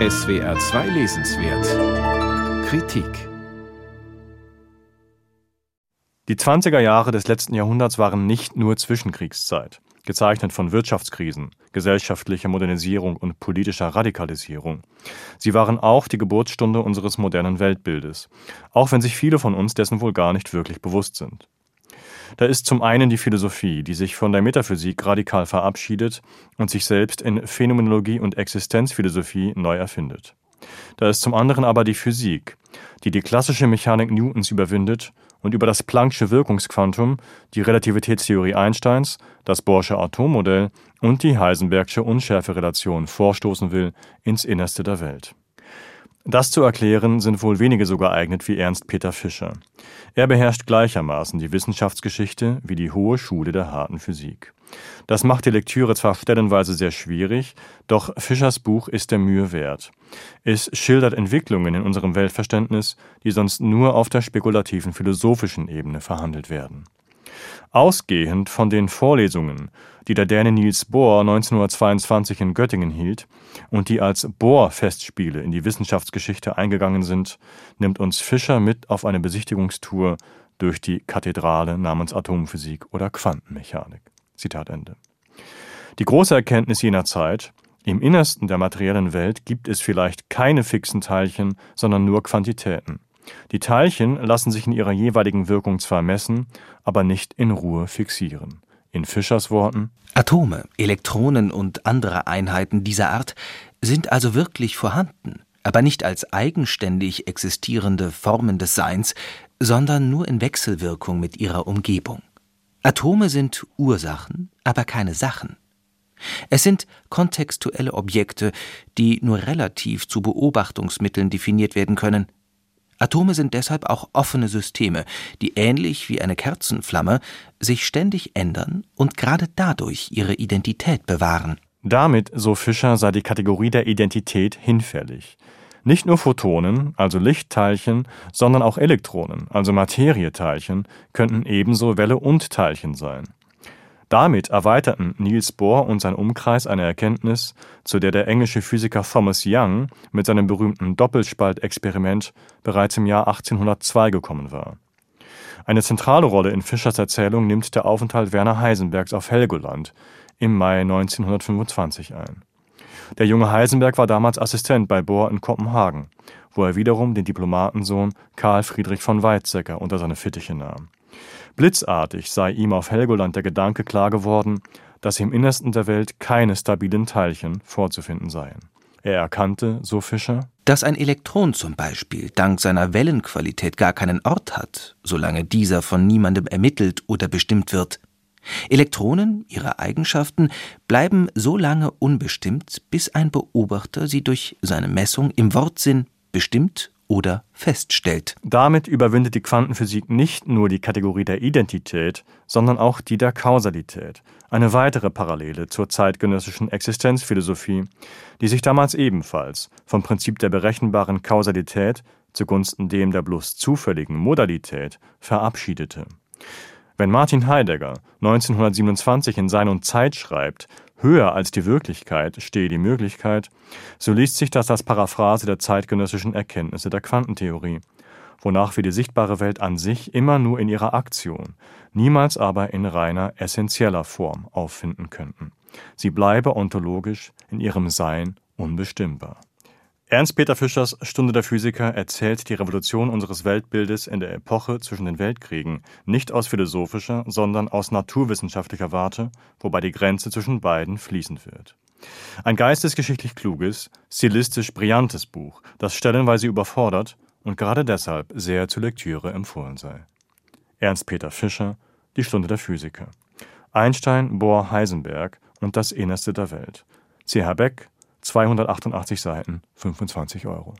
SWR 2 Lesenswert Kritik Die 20er Jahre des letzten Jahrhunderts waren nicht nur Zwischenkriegszeit, gezeichnet von Wirtschaftskrisen, gesellschaftlicher Modernisierung und politischer Radikalisierung. Sie waren auch die Geburtsstunde unseres modernen Weltbildes, auch wenn sich viele von uns dessen wohl gar nicht wirklich bewusst sind. Da ist zum einen die Philosophie, die sich von der Metaphysik radikal verabschiedet und sich selbst in Phänomenologie und Existenzphilosophie neu erfindet. Da ist zum anderen aber die Physik, die die klassische Mechanik Newtons überwindet und über das Planck'sche Wirkungsquantum, die Relativitätstheorie Einsteins, das Bohrsche Atommodell und die Heisenbergsche Unschärferelation vorstoßen will ins Innerste der Welt. Das zu erklären sind wohl wenige so geeignet wie Ernst Peter Fischer. Er beherrscht gleichermaßen die Wissenschaftsgeschichte wie die hohe Schule der harten Physik. Das macht die Lektüre zwar stellenweise sehr schwierig, doch Fischers Buch ist der Mühe wert. Es schildert Entwicklungen in unserem Weltverständnis, die sonst nur auf der spekulativen philosophischen Ebene verhandelt werden. Ausgehend von den Vorlesungen, die der Däne Niels Bohr 1922 in Göttingen hielt und die als Bohr-Festspiele in die Wissenschaftsgeschichte eingegangen sind, nimmt uns Fischer mit auf eine Besichtigungstour durch die Kathedrale namens Atomphysik oder Quantenmechanik. Zitat Ende. Die große Erkenntnis jener Zeit, im Innersten der materiellen Welt gibt es vielleicht keine fixen Teilchen, sondern nur Quantitäten. Die Teilchen lassen sich in ihrer jeweiligen Wirkung zwar messen, aber nicht in Ruhe fixieren. In Fischers Worten Atome, Elektronen und andere Einheiten dieser Art sind also wirklich vorhanden, aber nicht als eigenständig existierende Formen des Seins, sondern nur in Wechselwirkung mit ihrer Umgebung. Atome sind Ursachen, aber keine Sachen. Es sind kontextuelle Objekte, die nur relativ zu Beobachtungsmitteln definiert werden können, Atome sind deshalb auch offene Systeme, die ähnlich wie eine Kerzenflamme sich ständig ändern und gerade dadurch ihre Identität bewahren. Damit, so Fischer, sei die Kategorie der Identität hinfällig. Nicht nur Photonen, also Lichtteilchen, sondern auch Elektronen, also Materieteilchen, könnten ebenso Welle und Teilchen sein. Damit erweiterten Niels Bohr und sein Umkreis eine Erkenntnis, zu der der englische Physiker Thomas Young mit seinem berühmten Doppelspaltexperiment bereits im Jahr 1802 gekommen war. Eine zentrale Rolle in Fischers Erzählung nimmt der Aufenthalt Werner Heisenbergs auf Helgoland im Mai 1925 ein. Der junge Heisenberg war damals Assistent bei Bohr in Kopenhagen, wo er wiederum den Diplomatensohn Karl Friedrich von Weizsäcker unter seine Fittiche nahm. Blitzartig sei ihm auf Helgoland der Gedanke klar geworden, dass im Innersten der Welt keine stabilen Teilchen vorzufinden seien. Er erkannte, so Fischer, dass ein Elektron zum Beispiel dank seiner Wellenqualität gar keinen Ort hat, solange dieser von niemandem ermittelt oder bestimmt wird. Elektronen, ihre Eigenschaften, bleiben so lange unbestimmt, bis ein Beobachter sie durch seine Messung im Wortsinn bestimmt oder feststellt. Damit überwindet die Quantenphysik nicht nur die Kategorie der Identität, sondern auch die der Kausalität, eine weitere Parallele zur zeitgenössischen Existenzphilosophie, die sich damals ebenfalls vom Prinzip der berechenbaren Kausalität zugunsten dem der bloß zufälligen Modalität verabschiedete. Wenn Martin Heidegger 1927 in Sein und Zeit schreibt, höher als die Wirklichkeit stehe die Möglichkeit, so liest sich das als Paraphrase der zeitgenössischen Erkenntnisse der Quantentheorie, wonach wir die sichtbare Welt an sich immer nur in ihrer Aktion, niemals aber in reiner essentieller Form auffinden könnten. Sie bleibe ontologisch in ihrem Sein unbestimmbar. Ernst-Peter Fischers Stunde der Physiker erzählt die Revolution unseres Weltbildes in der Epoche zwischen den Weltkriegen nicht aus philosophischer, sondern aus naturwissenschaftlicher Warte, wobei die Grenze zwischen beiden fließend wird. Ein geistesgeschichtlich kluges, stilistisch brillantes Buch, das stellenweise überfordert und gerade deshalb sehr zur Lektüre empfohlen sei. Ernst-Peter Fischer, Die Stunde der Physiker. Einstein, Bohr, Heisenberg und das Innerste der Welt. C.H. Beck, 288 Seiten, 25 Euro